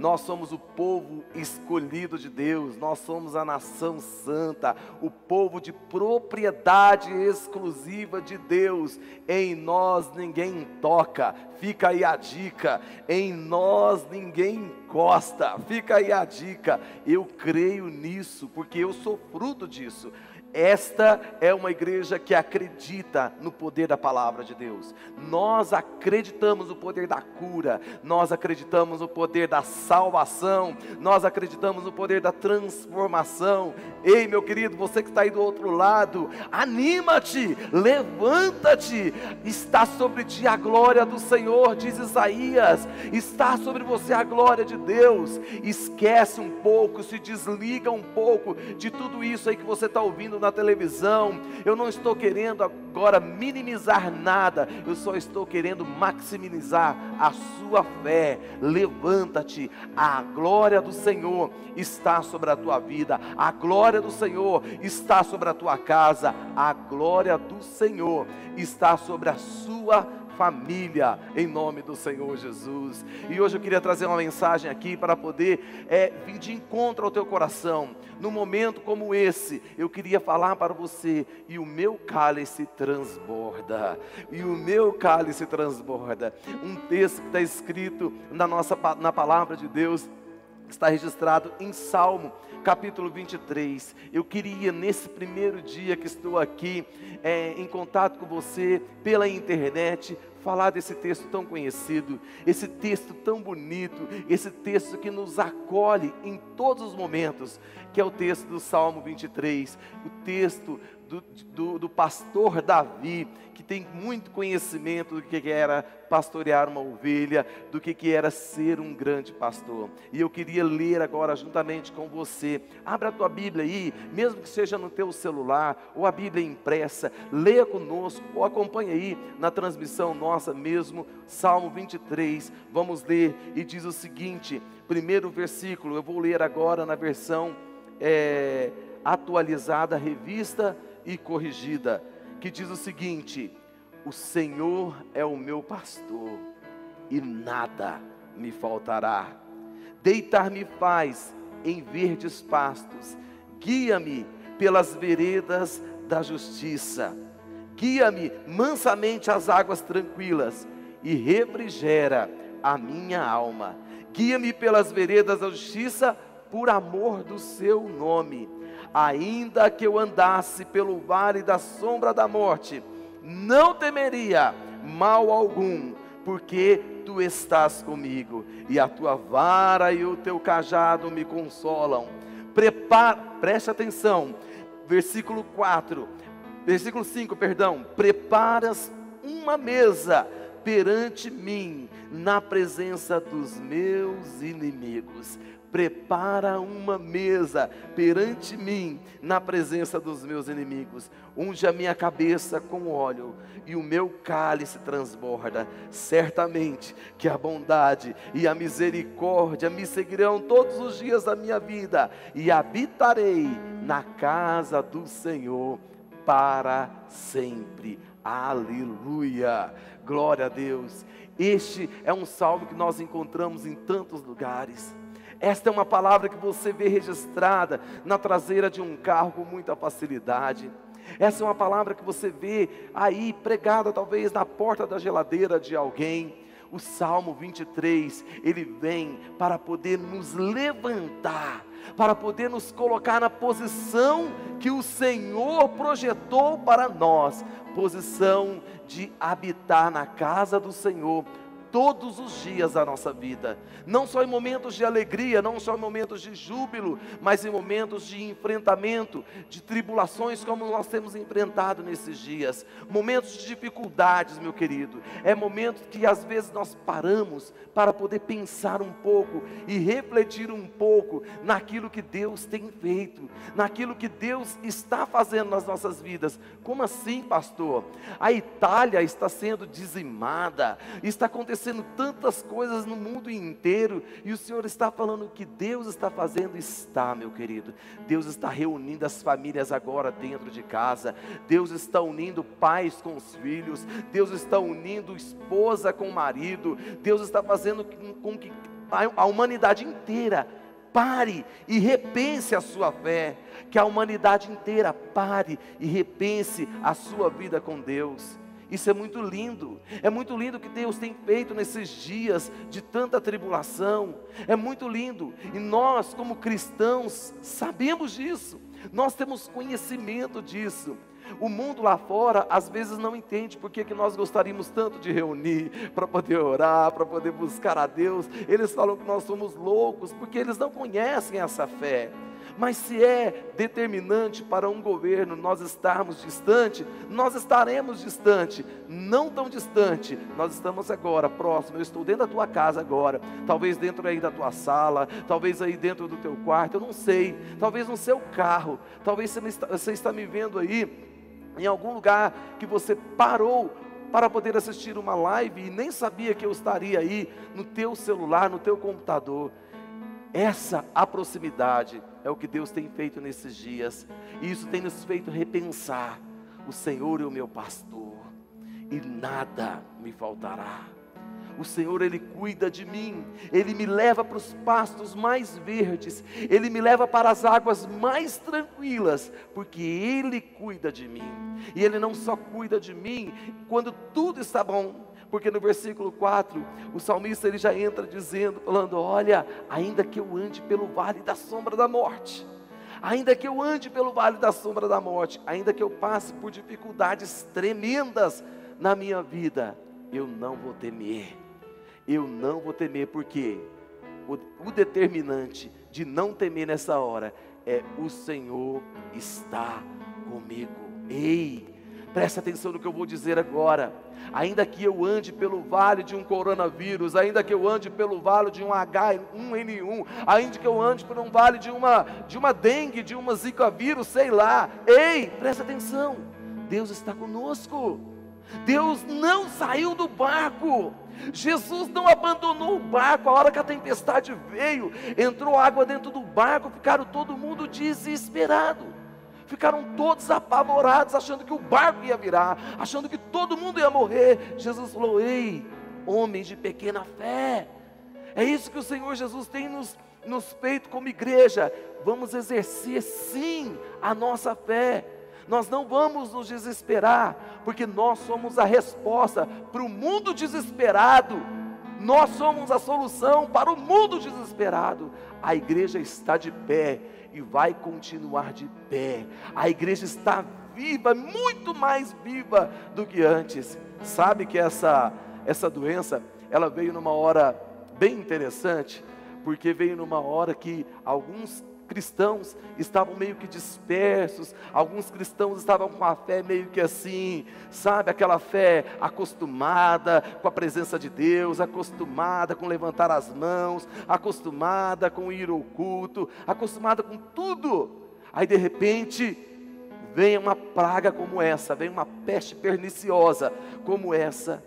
nós somos o povo escolhido de Deus, nós somos a nação santa, o povo de propriedade exclusiva de Deus. Em nós ninguém toca, fica aí a dica. Em nós ninguém encosta, fica aí a dica. Eu creio nisso, porque eu sou fruto disso. Esta é uma igreja que acredita no poder da palavra de Deus. Nós acreditamos no poder da cura, nós acreditamos no poder da salvação, nós acreditamos no poder da transformação. Ei, meu querido, você que está aí do outro lado, anima-te, levanta-te. Está sobre ti a glória do Senhor, diz Isaías. Está sobre você a glória de Deus. Esquece um pouco, se desliga um pouco de tudo isso aí que você está ouvindo na televisão. Eu não estou querendo agora minimizar nada, eu só estou querendo maximizar a sua fé. Levanta-te, a glória do Senhor está sobre a tua vida, a glória do Senhor está sobre a tua casa, a glória do Senhor está sobre a sua vida família, em nome do Senhor Jesus. E hoje eu queria trazer uma mensagem aqui para poder é, vir de encontro ao teu coração. Num momento como esse, eu queria falar para você, e o meu cálice transborda, e o meu cálice transborda. Um texto que está escrito na nossa na palavra de Deus, está registrado em Salmo capítulo 23. Eu queria, nesse primeiro dia que estou aqui, é, em contato com você pela internet, falar desse texto tão conhecido, esse texto tão bonito, esse texto que nos acolhe em todos os momentos, que é o texto do Salmo 23, o texto do, do, do, pastor Davi, tem muito conhecimento do que era pastorear uma ovelha, do que, era ser um grande pastor. E eu queria ler agora juntamente com você. Abra a tua Bíblia aí, mesmo que seja no teu celular, ou a Bíblia impressa, leia conosco, ou acompanhe aí na transmissão nossa mesmo, Salmo 23. Vamos ler e diz o seguinte: primeiro versículo, eu vou ler agora na versão é, atualizada, revista e corrigida, que diz o seguinte: O Senhor é o meu pastor e nada me faltará. Deitar-me faz em verdes pastos, guia-me pelas veredas da justiça, guia-me mansamente às águas tranquilas e refrigera a minha alma. Guia-me pelas veredas da justiça por amor do seu nome ainda que eu andasse pelo vale da sombra da morte, não temeria mal algum, porque tu estás comigo, e a tua vara e o teu cajado me consolam. Prepara, preste atenção, versículo 4, versículo 5, perdão. Preparas uma mesa perante mim, na presença dos meus inimigos prepara uma mesa perante mim, na presença dos meus inimigos. Unge a minha cabeça com óleo e o meu cálice transborda. Certamente que a bondade e a misericórdia me seguirão todos os dias da minha vida e habitarei na casa do Senhor para sempre. Aleluia! Glória a Deus. Este é um salmo que nós encontramos em tantos lugares. Esta é uma palavra que você vê registrada na traseira de um carro com muita facilidade. Essa é uma palavra que você vê aí pregada talvez na porta da geladeira de alguém. O Salmo 23, ele vem para poder nos levantar, para poder nos colocar na posição que o Senhor projetou para nós, posição de habitar na casa do Senhor todos os dias da nossa vida, não só em momentos de alegria, não só em momentos de júbilo, mas em momentos de enfrentamento, de tribulações como nós temos enfrentado nesses dias, momentos de dificuldades, meu querido. É momento que às vezes nós paramos para poder pensar um pouco e refletir um pouco naquilo que Deus tem feito, naquilo que Deus está fazendo nas nossas vidas. Como assim, pastor? A Itália está sendo dizimada, está acontecendo acontecendo tantas coisas no mundo inteiro, e o Senhor está falando que Deus está fazendo, está, meu querido. Deus está reunindo as famílias agora dentro de casa, Deus está unindo pais com os filhos, Deus está unindo esposa com o marido, Deus está fazendo com que a humanidade inteira pare e repense a sua fé, que a humanidade inteira pare e repense a sua vida com Deus. Isso é muito lindo. É muito lindo o que Deus tem feito nesses dias de tanta tribulação. É muito lindo. E nós, como cristãos, sabemos disso. Nós temos conhecimento disso. O mundo lá fora às vezes não entende porque que nós gostaríamos tanto de reunir para poder orar, para poder buscar a Deus. Eles falam que nós somos loucos porque eles não conhecem essa fé. Mas se é determinante para um governo nós estarmos distante, nós estaremos distante, não tão distante. Nós estamos agora próximo. Eu estou dentro da tua casa agora, talvez dentro aí da tua sala, talvez aí dentro do teu quarto, eu não sei. Talvez no seu carro, talvez você está, você está me vendo aí em algum lugar que você parou para poder assistir uma live e nem sabia que eu estaria aí no teu celular, no teu computador. Essa a proximidade é o que Deus tem feito nesses dias, e isso tem nos feito repensar: o Senhor é o meu pastor, e nada me faltará. O Senhor, Ele cuida de mim, Ele me leva para os pastos mais verdes, Ele me leva para as águas mais tranquilas, porque Ele cuida de mim. E Ele não só cuida de mim quando tudo está bom, porque no versículo 4, o salmista ele já entra dizendo, falando: Olha, ainda que eu ande pelo vale da sombra da morte, ainda que eu ande pelo vale da sombra da morte, ainda que eu passe por dificuldades tremendas na minha vida, eu não vou temer, eu não vou temer, porque o, o determinante de não temer nessa hora é o Senhor está comigo. Ei, presta atenção no que eu vou dizer agora. Ainda que eu ande pelo vale de um coronavírus, ainda que eu ande pelo vale de um H1N1, ainda que eu ande por um vale de uma, de uma dengue, de uma zika vírus, sei lá, ei, presta atenção, Deus está conosco, Deus não saiu do barco, Jesus não abandonou o barco, a hora que a tempestade veio, entrou água dentro do barco, ficaram todo mundo desesperado ficaram todos apavorados, achando que o barco ia virar, achando que todo mundo ia morrer. Jesus falou: Ei, homens de pequena fé, é isso que o Senhor Jesus tem nos, nos feito como igreja. Vamos exercer sim a nossa fé. Nós não vamos nos desesperar, porque nós somos a resposta para o mundo desesperado. Nós somos a solução para o mundo desesperado. A igreja está de pé e vai continuar de pé. A igreja está viva, muito mais viva do que antes. Sabe que essa essa doença, ela veio numa hora bem interessante, porque veio numa hora que alguns cristãos estavam meio que dispersos, alguns cristãos estavam com a fé meio que assim, sabe, aquela fé acostumada com a presença de Deus, acostumada com levantar as mãos, acostumada com ir ao culto, acostumada com tudo. Aí de repente, vem uma praga como essa, vem uma peste perniciosa como essa,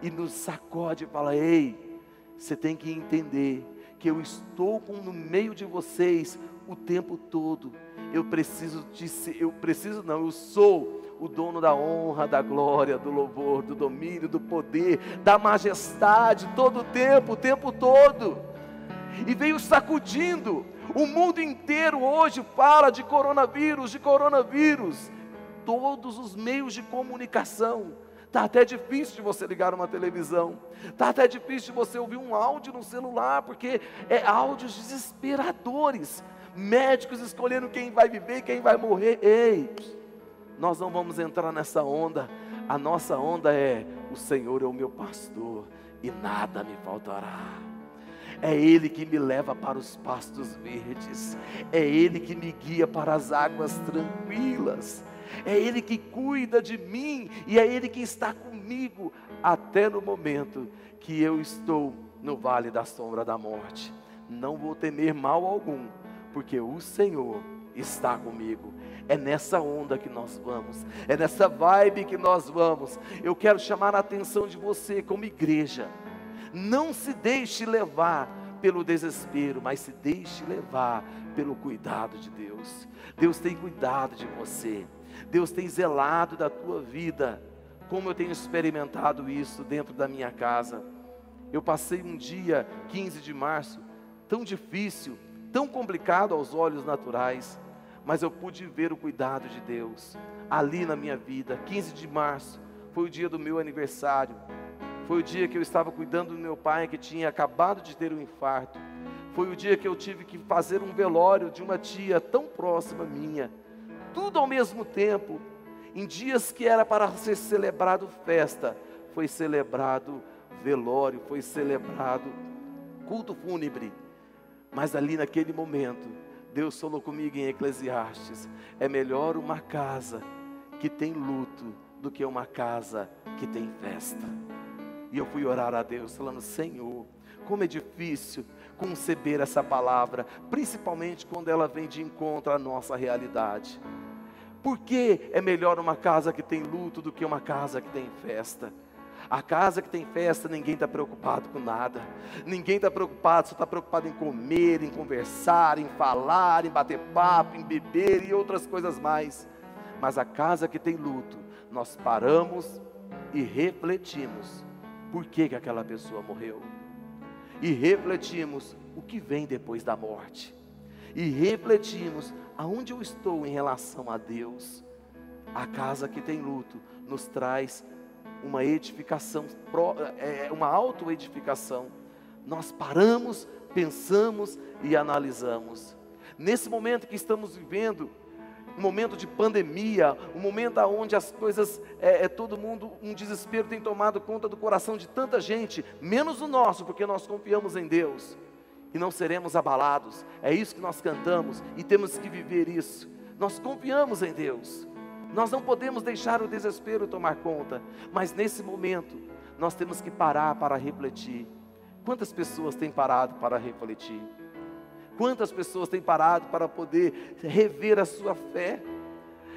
e nos sacode e fala: Ei, você tem que entender que eu estou no meio de vocês o tempo todo. Eu preciso de ser, eu preciso não, eu sou o dono da honra, da glória, do louvor, do domínio, do poder, da majestade, todo o tempo, o tempo todo. E veio sacudindo. O mundo inteiro hoje fala de coronavírus, de coronavírus. Todos os meios de comunicação Está até difícil de você ligar uma televisão. Está até difícil de você ouvir um áudio no celular, porque é áudios desesperadores. Médicos escolhendo quem vai viver e quem vai morrer. Ei, nós não vamos entrar nessa onda. A nossa onda é: o Senhor é o meu pastor e nada me faltará. É Ele que me leva para os pastos verdes, é Ele que me guia para as águas tranquilas é Ele que cuida de mim e é Ele que está comigo até no momento que eu estou no vale da sombra da morte. Não vou temer mal algum, porque o Senhor está comigo. É nessa onda que nós vamos, é nessa vibe que nós vamos. Eu quero chamar a atenção de você como igreja. Não se deixe levar pelo desespero, mas se deixe levar pelo cuidado de Deus. Deus tem cuidado de você. Deus tem zelado da tua vida, como eu tenho experimentado isso dentro da minha casa. Eu passei um dia, 15 de março, tão difícil, tão complicado aos olhos naturais, mas eu pude ver o cuidado de Deus ali na minha vida. 15 de março foi o dia do meu aniversário. Foi o dia que eu estava cuidando do meu pai que tinha acabado de ter um infarto. Foi o dia que eu tive que fazer um velório de uma tia tão próxima minha. Tudo ao mesmo tempo. Em dias que era para ser celebrado festa, foi celebrado velório, foi celebrado culto fúnebre. Mas ali naquele momento, Deus falou comigo em Eclesiastes: é melhor uma casa que tem luto do que uma casa que tem festa. E eu fui orar a Deus, falando: Senhor, como é difícil conceber essa palavra, principalmente quando ela vem de encontro à nossa realidade. Por que é melhor uma casa que tem luto do que uma casa que tem festa? A casa que tem festa, ninguém está preocupado com nada. Ninguém está preocupado, só está preocupado em comer, em conversar, em falar, em bater papo, em beber e outras coisas mais. Mas a casa que tem luto, nós paramos e refletimos por que, que aquela pessoa morreu. E refletimos o que vem depois da morte. E refletimos aonde eu estou em relação a Deus. A casa que tem luto nos traz uma edificação, é, uma autoedificação. Nós paramos, pensamos e analisamos. Nesse momento que estamos vivendo, um momento de pandemia, um momento onde as coisas, é, é, todo mundo, um desespero tem tomado conta do coração de tanta gente, menos o nosso, porque nós confiamos em Deus e não seremos abalados. É isso que nós cantamos e temos que viver isso. Nós confiamos em Deus. Nós não podemos deixar o desespero tomar conta, mas nesse momento nós temos que parar para refletir. Quantas pessoas têm parado para refletir? Quantas pessoas têm parado para poder rever a sua fé,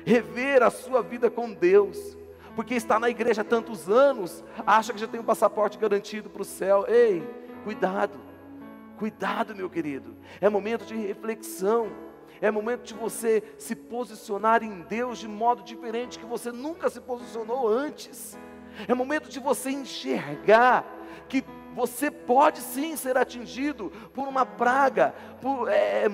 rever a sua vida com Deus? Porque está na igreja há tantos anos, acha que já tem um passaporte garantido para o céu. Ei, cuidado, cuidado, meu querido. É momento de reflexão. É momento de você se posicionar em Deus de modo diferente que você nunca se posicionou antes. É momento de você enxergar que você pode sim ser atingido por uma praga por, é,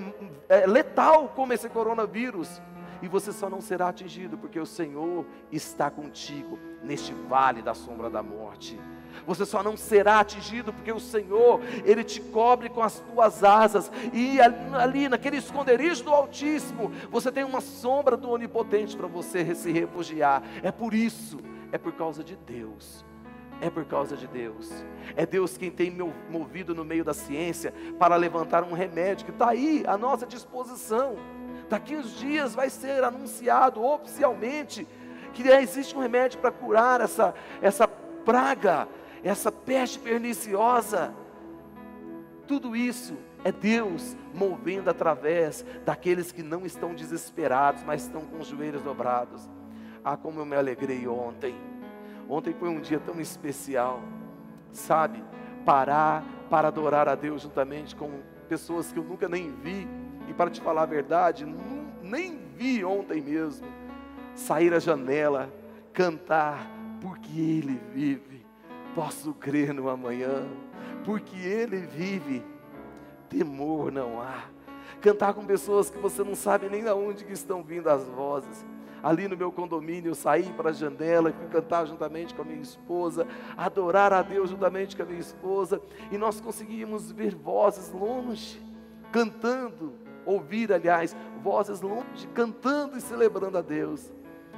é, letal como esse coronavírus. E você só não será atingido porque o Senhor está contigo neste vale da sombra da morte. Você só não será atingido porque o Senhor, Ele te cobre com as tuas asas. E ali, ali naquele esconderijo do Altíssimo, você tem uma sombra do Onipotente para você se refugiar. É por isso, é por causa de Deus é por causa de Deus. É Deus quem tem me movido no meio da ciência para levantar um remédio que está aí à nossa disposição. Daqui uns dias vai ser anunciado oficialmente que existe um remédio para curar essa, essa praga, essa peste perniciosa. Tudo isso é Deus movendo através daqueles que não estão desesperados, mas estão com os joelhos dobrados. Ah, como eu me alegrei ontem Ontem foi um dia tão especial, sabe? Parar para adorar a Deus juntamente com pessoas que eu nunca nem vi, e para te falar a verdade, nem vi ontem mesmo. Sair à janela, cantar, porque Ele vive. Posso crer no amanhã, porque Ele vive. Temor não há. Cantar com pessoas que você não sabe nem de onde que estão vindo as vozes ali no meu condomínio, eu saí para a janela e fui cantar juntamente com a minha esposa, adorar a Deus juntamente com a minha esposa, e nós conseguimos ver vozes longe, cantando, ouvir, aliás, vozes longe, cantando e celebrando a Deus.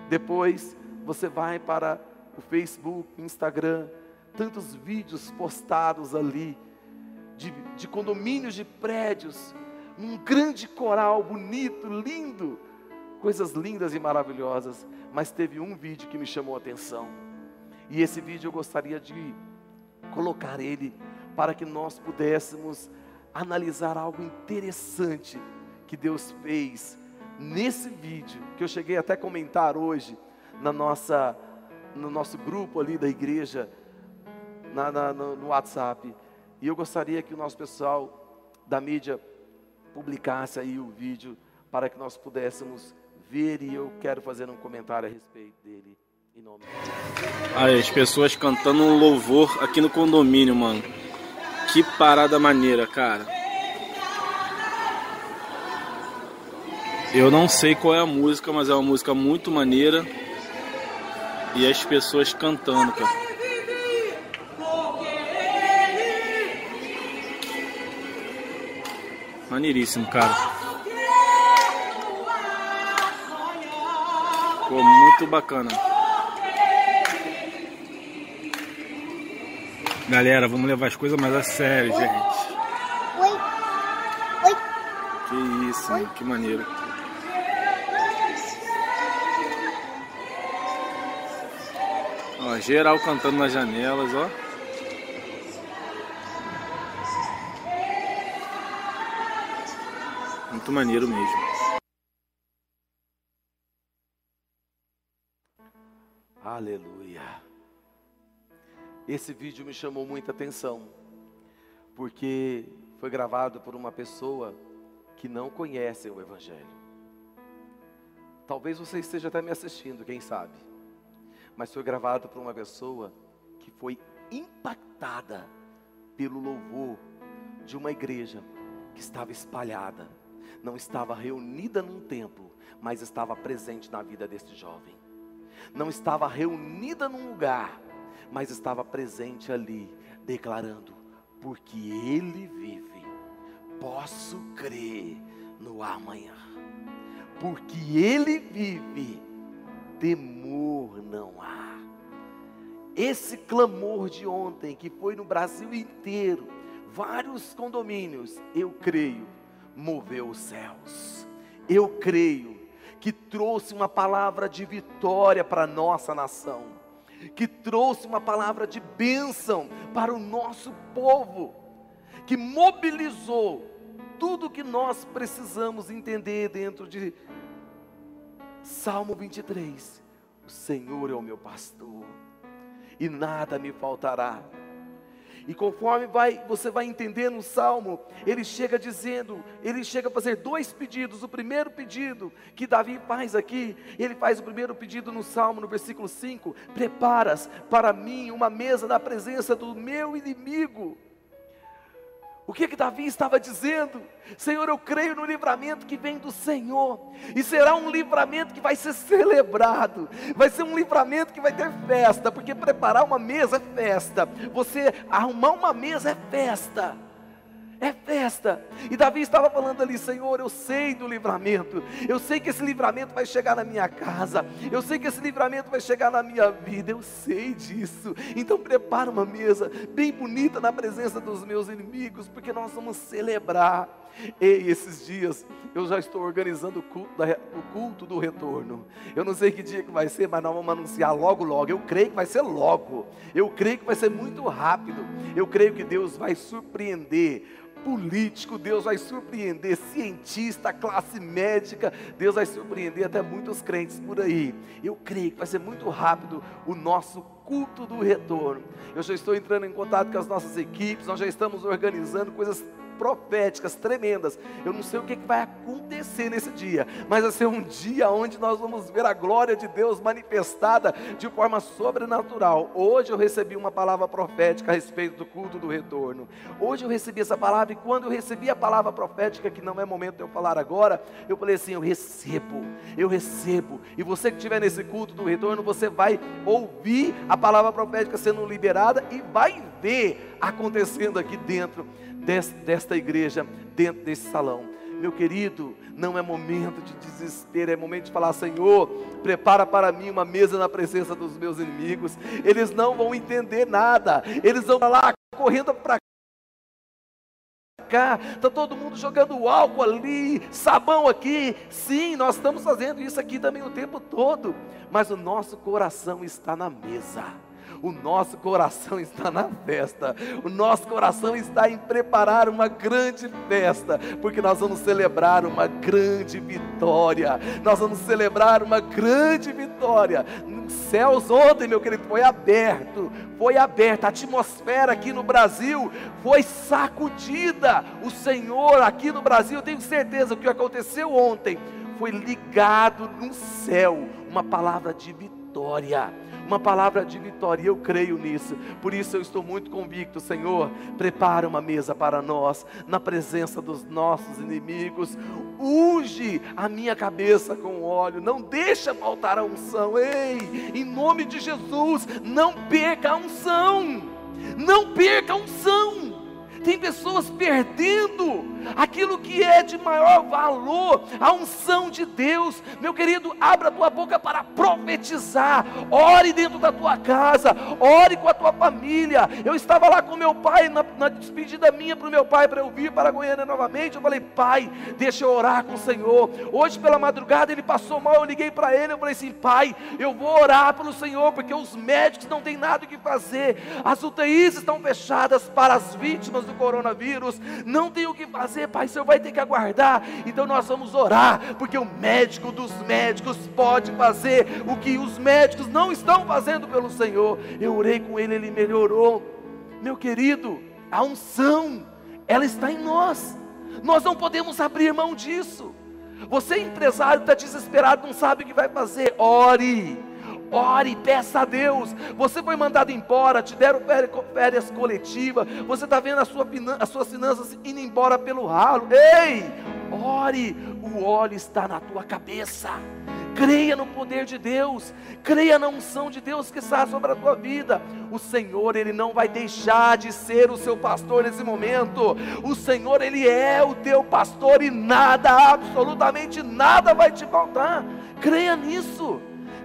Depois você vai para o Facebook, Instagram, tantos vídeos postados ali, de, de condomínios de prédios, um grande coral bonito, lindo, coisas lindas e maravilhosas, mas teve um vídeo que me chamou a atenção. E esse vídeo eu gostaria de colocar ele para que nós pudéssemos analisar algo interessante que Deus fez nesse vídeo, que eu cheguei até a comentar hoje na nossa, no nosso grupo ali da igreja, na, na, no WhatsApp. E eu gostaria que o nosso pessoal da mídia publicasse aí o vídeo para que nós pudéssemos e eu quero fazer um comentário a respeito dele. Em nome As pessoas cantando um louvor aqui no condomínio, mano. Que parada maneira, cara. Eu não sei qual é a música, mas é uma música muito maneira. E as pessoas cantando, cara. Maneiríssimo, cara. Ficou muito bacana. Galera, vamos levar as coisas mais a sério, gente. Oi. Oi. Que isso, hein? que maneiro. Ó, geral cantando nas janelas, ó. Muito maneiro mesmo. Esse vídeo me chamou muita atenção, porque foi gravado por uma pessoa que não conhece o Evangelho. Talvez você esteja até me assistindo, quem sabe. Mas foi gravado por uma pessoa que foi impactada pelo louvor de uma igreja que estava espalhada, não estava reunida num templo, mas estava presente na vida desse jovem. Não estava reunida num lugar, mas estava presente ali, declarando: porque Ele vive, posso crer no amanhã. Porque Ele vive, temor não há. Esse clamor de ontem, que foi no Brasil inteiro, vários condomínios, eu creio, moveu os céus. Eu creio que trouxe uma palavra de vitória para a nossa nação, que trouxe uma palavra de bênção para o nosso povo, que mobilizou tudo que nós precisamos entender dentro de Salmo 23. O Senhor é o meu pastor, e nada me faltará. E conforme vai, você vai entendendo o salmo, ele chega dizendo, ele chega a fazer dois pedidos. O primeiro pedido que Davi faz aqui, ele faz o primeiro pedido no salmo, no versículo 5: Preparas para mim uma mesa na presença do meu inimigo. O que que Davi estava dizendo? Senhor, eu creio no livramento que vem do Senhor, e será um livramento que vai ser celebrado, vai ser um livramento que vai ter festa, porque preparar uma mesa é festa, você arrumar uma mesa é festa é festa. E Davi estava falando ali: Senhor, eu sei do livramento, eu sei que esse livramento vai chegar na minha casa, eu sei que esse livramento vai chegar na minha vida, eu sei disso. Então, prepara uma mesa bem bonita na presença dos meus inimigos, porque nós vamos celebrar. E esses dias eu já estou organizando o culto, da, o culto do retorno. Eu não sei que dia que vai ser, mas nós vamos anunciar logo, logo. Eu creio que vai ser logo. Eu creio que vai ser muito rápido. Eu creio que Deus vai surpreender político, Deus vai surpreender, cientista, classe médica, Deus vai surpreender até muitos crentes por aí. Eu creio que vai ser muito rápido o nosso culto do retorno. Eu já estou entrando em contato com as nossas equipes, nós já estamos organizando coisas proféticas tremendas. Eu não sei o que, vai acontecer nesse dia, mas vai ser um dia onde nós vamos ver a glória de Deus manifestada de forma sobrenatural. Hoje eu recebi uma palavra profética a respeito do culto do retorno. Hoje eu recebi essa palavra e quando eu recebi a palavra profética, que não é momento de eu falar agora, eu falei assim: eu recebo, eu recebo. E você que estiver nesse culto do retorno, você vai ouvir a palavra profética sendo liberada e vai ver acontecendo aqui dentro desta igreja, dentro desse salão. Meu querido, não é momento de desespero, é momento de falar: Senhor, prepara para mim uma mesa na presença dos meus inimigos. Eles não vão entender nada, eles vão lá correndo para cá, está todo mundo jogando álcool ali, sabão aqui. Sim, nós estamos fazendo isso aqui também o tempo todo, mas o nosso coração está na mesa o nosso coração está na festa, o nosso coração está em preparar uma grande festa, porque nós vamos celebrar uma grande vitória, nós vamos celebrar uma grande vitória. Nos céus ontem, meu querido, foi aberto, foi aberta, a atmosfera aqui no Brasil foi sacudida. O Senhor aqui no Brasil, eu tenho certeza que o que aconteceu ontem foi ligado no céu, uma palavra de vitória vitória. Uma palavra de vitória, e eu creio nisso. Por isso eu estou muito convicto, Senhor. Prepara uma mesa para nós, na presença dos nossos inimigos. Unge a minha cabeça com óleo, não deixa faltar a unção. Ei, em nome de Jesus, não perca a unção. Não perca a unção. Tem pessoas perdendo aquilo que é de maior valor, a unção de Deus. Meu querido, abra a tua boca para profetizar. Ore dentro da tua casa, ore com a tua família. Eu estava lá com meu pai, na, na despedida minha para o meu pai, para eu vir para Goiânia novamente. Eu falei, pai, deixa eu orar com o Senhor. Hoje pela madrugada ele passou mal, eu liguei para ele, eu falei assim, pai, eu vou orar pelo Senhor, porque os médicos não têm nada o que fazer, as UTIs estão fechadas para as vítimas coronavírus, não tem o que fazer fazer, pai, o senhor vai ter que aguardar. Então nós vamos orar, porque o médico dos médicos pode fazer o que os médicos não estão fazendo pelo Senhor. Eu orei com ele, ele melhorou. Meu querido, a unção, ela está em nós. Nós não podemos abrir mão disso. Você, empresário, está desesperado, não sabe o que vai fazer. Ore Ore, peça a Deus. Você foi mandado embora, te deram férias coletivas. Você está vendo a sua, as suas finanças indo embora pelo ralo. Ei, ore. O óleo está na tua cabeça. Creia no poder de Deus, creia na unção de Deus que está sobre a tua vida. O Senhor, Ele não vai deixar de ser o seu pastor nesse momento. O Senhor, Ele é o teu pastor e nada, absolutamente nada vai te faltar. Creia nisso.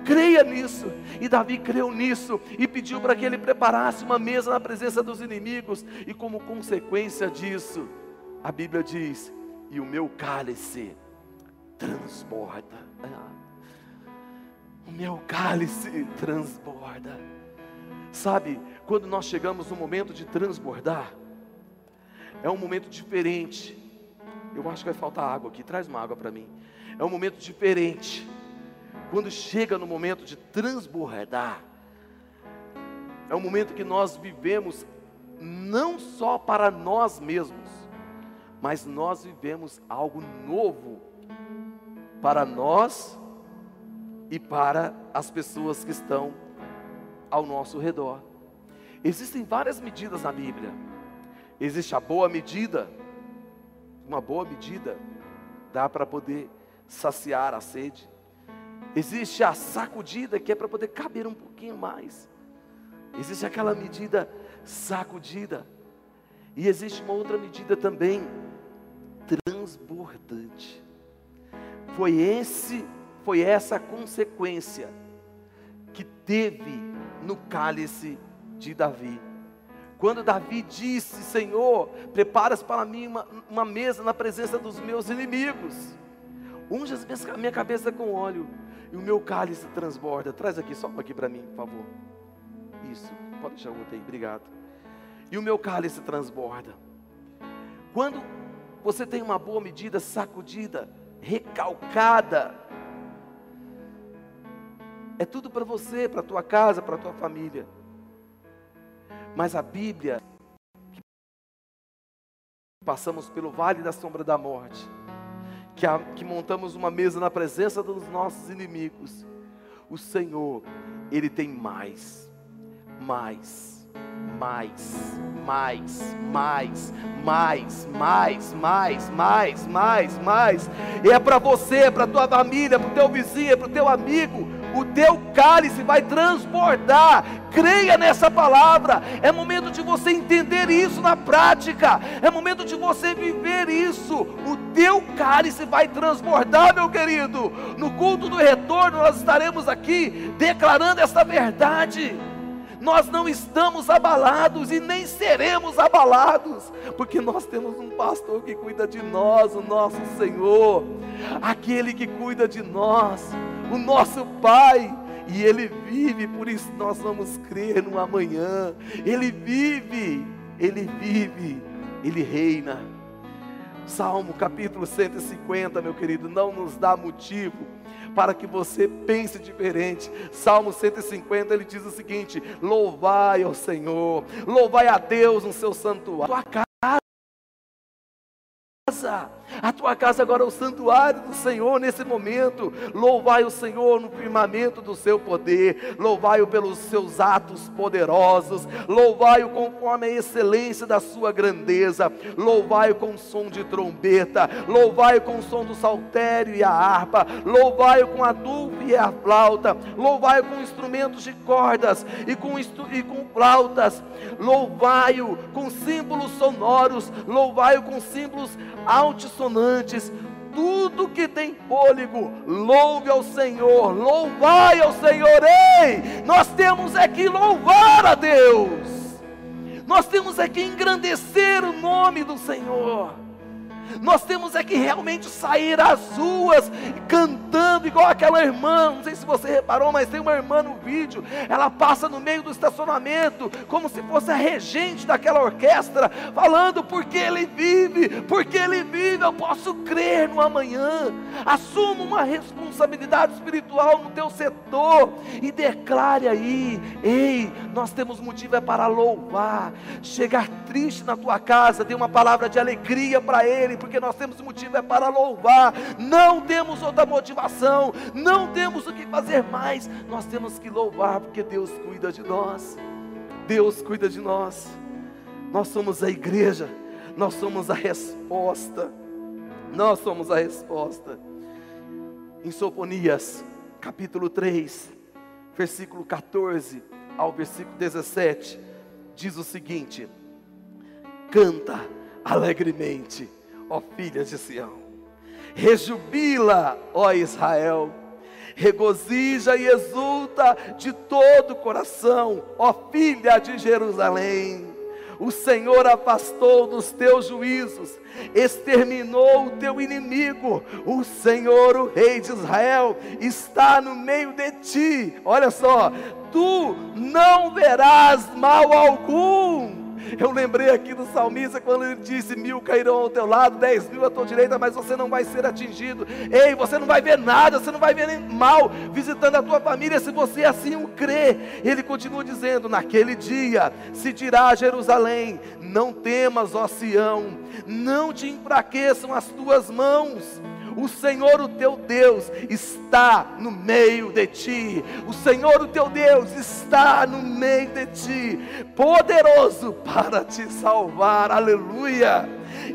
Creia nisso. E Davi creu nisso e pediu para que ele preparasse uma mesa na presença dos inimigos. E como consequência disso, a Bíblia diz: E o meu cálice transborda. O meu cálice transborda. Sabe, quando nós chegamos no momento de transbordar, é um momento diferente. Eu acho que vai faltar água aqui. Traz uma água para mim. É um momento diferente quando chega no momento de transbordar, é um momento que nós vivemos não só para nós mesmos, mas nós vivemos algo novo para nós e para as pessoas que estão ao nosso redor. Existem várias medidas na Bíblia. Existe a boa medida, uma boa medida dá para poder saciar a sede. Existe a sacudida que é para poder caber um pouquinho mais. Existe aquela medida sacudida. E existe uma outra medida também transbordante. Foi esse, foi essa consequência que teve no cálice de Davi. Quando Davi disse: Senhor, preparas para mim uma, uma mesa na presença dos meus inimigos. Unge a minha cabeça com óleo e o meu cálice transborda. Traz aqui, só aqui para mim, por favor. Isso, pode deixar o outro aí, obrigado. E o meu cálice transborda. Quando você tem uma boa medida sacudida, recalcada, é tudo para você, para tua casa, para tua família. Mas a Bíblia, passamos pelo vale da sombra da morte, que, a, que montamos uma mesa na presença dos nossos inimigos, o Senhor, Ele tem mais, mais, mais, mais, mais, mais, mais, mais, mais, mais, mais. E é para você, é para tua família, para o teu vizinho, é para o teu amigo o teu cálice vai transbordar. Creia nessa palavra. É momento de você entender isso na prática. É momento de você viver isso. O teu cálice vai transbordar, meu querido. No culto do retorno, nós estaremos aqui declarando esta verdade nós não estamos abalados e nem seremos abalados, porque nós temos um pastor que cuida de nós, o nosso Senhor, aquele que cuida de nós, o nosso Pai, e Ele vive, por isso nós vamos crer no amanhã. Ele vive, Ele vive, Ele reina. Salmo capítulo 150, meu querido, não nos dá motivo para que você pense diferente. Salmo 150 ele diz o seguinte: Louvai ao Senhor, louvai a Deus no seu santuário. Casa. A tua casa agora é o santuário do Senhor nesse momento. Louvai o Senhor no firmamento do seu poder. Louvai-o pelos seus atos poderosos. Louvai-o conforme a excelência da sua grandeza. Louvai-o com som de trombeta. Louvai-o com som do saltério e a harpa. Louvai-o com a dulpe e a flauta. Louvai-o com instrumentos de cordas e com, e com flautas. Louvai-o com símbolos sonoros. Louvai-o com símbolos altissonantes, tudo que tem fôlego, louve ao Senhor, louvai ao Senhor, ei, nós temos é que louvar a Deus, nós temos é que engrandecer o nome do Senhor. Nós temos é que realmente sair às ruas cantando igual aquela irmã. Não sei se você reparou, mas tem uma irmã no vídeo. Ela passa no meio do estacionamento, como se fosse a regente daquela orquestra, falando porque ele vive, porque ele vive. Eu posso crer no amanhã. Assuma uma responsabilidade espiritual no teu setor e declare aí: ei, nós temos motivo é para louvar. Chegar triste na tua casa, dê uma palavra de alegria para ele porque nós temos motivo é para louvar, não temos outra motivação, não temos o que fazer mais, nós temos que louvar, porque Deus cuida de nós, Deus cuida de nós, nós somos a igreja, nós somos a resposta, nós somos a resposta. Em Sofonias, capítulo 3, versículo 14 ao versículo 17, diz o seguinte: canta alegremente ó filhas de Sião. Rejubila, ó Israel. Regozija e exulta de todo o coração, ó filha de Jerusalém. O Senhor afastou dos teus juízos, exterminou o teu inimigo. O Senhor, o Rei de Israel, está no meio de ti. Olha só, tu não verás mal algum eu lembrei aqui do salmista quando ele disse: Mil cairão ao teu lado, dez mil à tua direita, mas você não vai ser atingido. Ei, você não vai ver nada, você não vai ver mal visitando a tua família se você assim o crê. Ele continua dizendo: Naquele dia se dirá a Jerusalém: Não temas, ó Sião, não te enfraqueçam as tuas mãos o Senhor, o teu Deus, está no meio de ti. O Senhor, o teu Deus, está no meio de ti, poderoso para te salvar. Aleluia.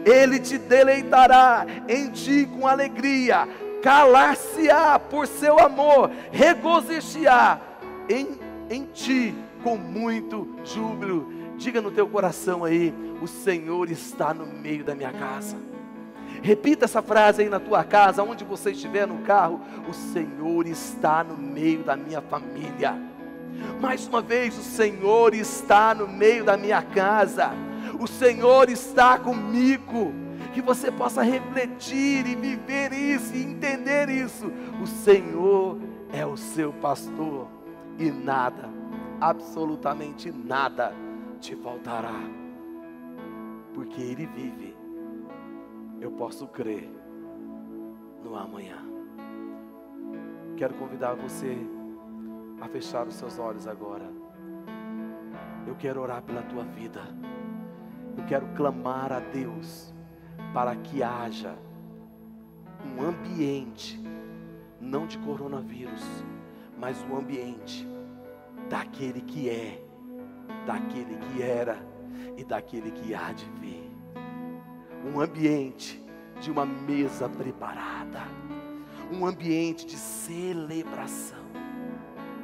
Ele te deleitará em ti com alegria, calar-se-á por seu amor, regozijar em, em ti com muito júbilo. Diga no teu coração aí: o Senhor está no meio da minha casa. Repita essa frase aí na tua casa, onde você estiver no carro: O Senhor está no meio da minha família. Mais uma vez, o Senhor está no meio da minha casa. O Senhor está comigo. Que você possa refletir e viver isso e entender isso. O Senhor é o seu pastor e nada, absolutamente nada te faltará, porque Ele vive eu posso crer no amanhã. Quero convidar você a fechar os seus olhos agora. Eu quero orar pela tua vida. Eu quero clamar a Deus para que haja um ambiente, não de coronavírus, mas o um ambiente daquele que é, daquele que era e daquele que há de vir um ambiente de uma mesa preparada, um ambiente de celebração,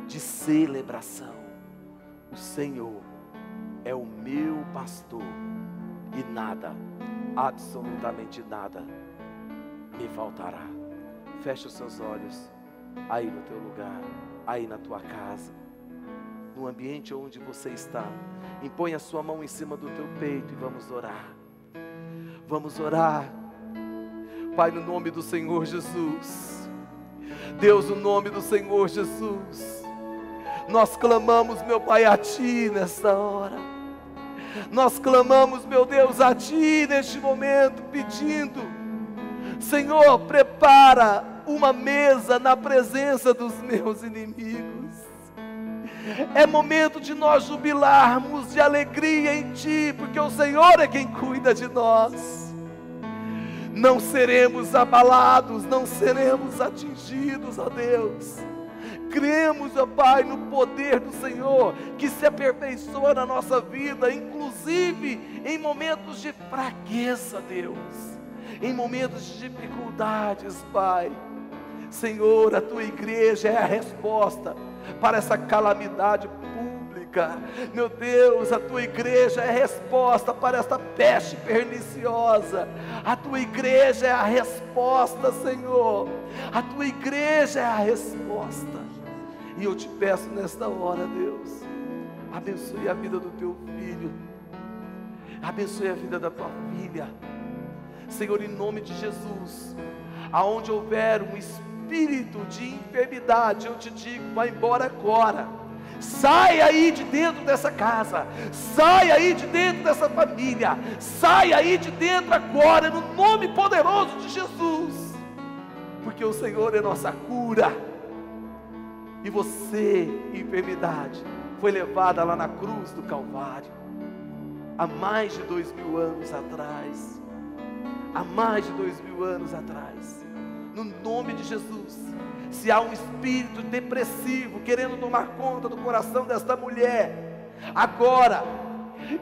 de celebração. O Senhor é o meu pastor e nada, absolutamente nada, me faltará. Feche os seus olhos aí no teu lugar, aí na tua casa, no ambiente onde você está. Impõe a sua mão em cima do teu peito e vamos orar. Vamos orar. Pai, no nome do Senhor Jesus. Deus, no nome do Senhor Jesus. Nós clamamos, meu Pai, a Ti nesta hora. Nós clamamos, meu Deus, a Ti neste momento, pedindo: Senhor, prepara uma mesa na presença dos meus inimigos. É momento de nós jubilarmos de alegria em Ti, porque o Senhor é quem cuida de nós. não seremos abalados, não seremos atingidos, ó Deus. Cremos, ó Pai, no poder do Senhor que se aperfeiçoa na nossa vida, inclusive em momentos de fraqueza, Deus, em momentos de dificuldades, Pai. Senhor, a tua igreja é a resposta para essa calamidade pública. Meu Deus, a tua igreja é a resposta para esta peste perniciosa. A tua igreja é a resposta, Senhor. A tua igreja é a resposta. E eu te peço nesta hora, Deus, abençoe a vida do teu filho, abençoe a vida da tua filha. Senhor, em nome de Jesus, aonde houver um espírito de enfermidade, eu te digo, vai embora agora. Sai aí de dentro dessa casa, sai aí de dentro dessa família, sai aí de dentro agora, no nome poderoso de Jesus, porque o Senhor é nossa cura, e você, enfermidade, foi levada lá na cruz do Calvário, há mais de dois mil anos atrás, há mais de dois mil anos atrás, no nome de Jesus. Se há um espírito depressivo querendo tomar conta do coração desta mulher, agora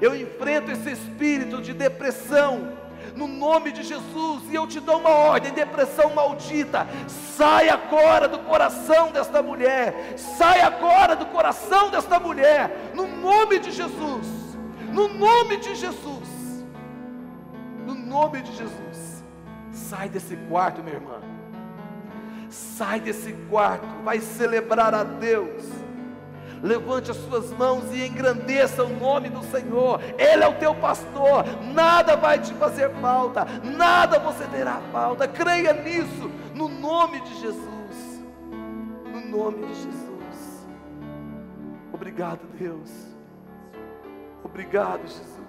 eu enfrento esse espírito de depressão no nome de Jesus, e eu te dou uma ordem: depressão maldita, sai agora do coração desta mulher, sai agora do coração desta mulher, no nome de Jesus, no nome de Jesus, no nome de Jesus, sai desse quarto, minha irmã Sai desse quarto, vai celebrar a Deus. Levante as suas mãos e engrandeça o nome do Senhor. Ele é o teu pastor. Nada vai te fazer falta, nada você terá falta. Creia nisso, no nome de Jesus. No nome de Jesus. Obrigado, Deus. Obrigado, Jesus.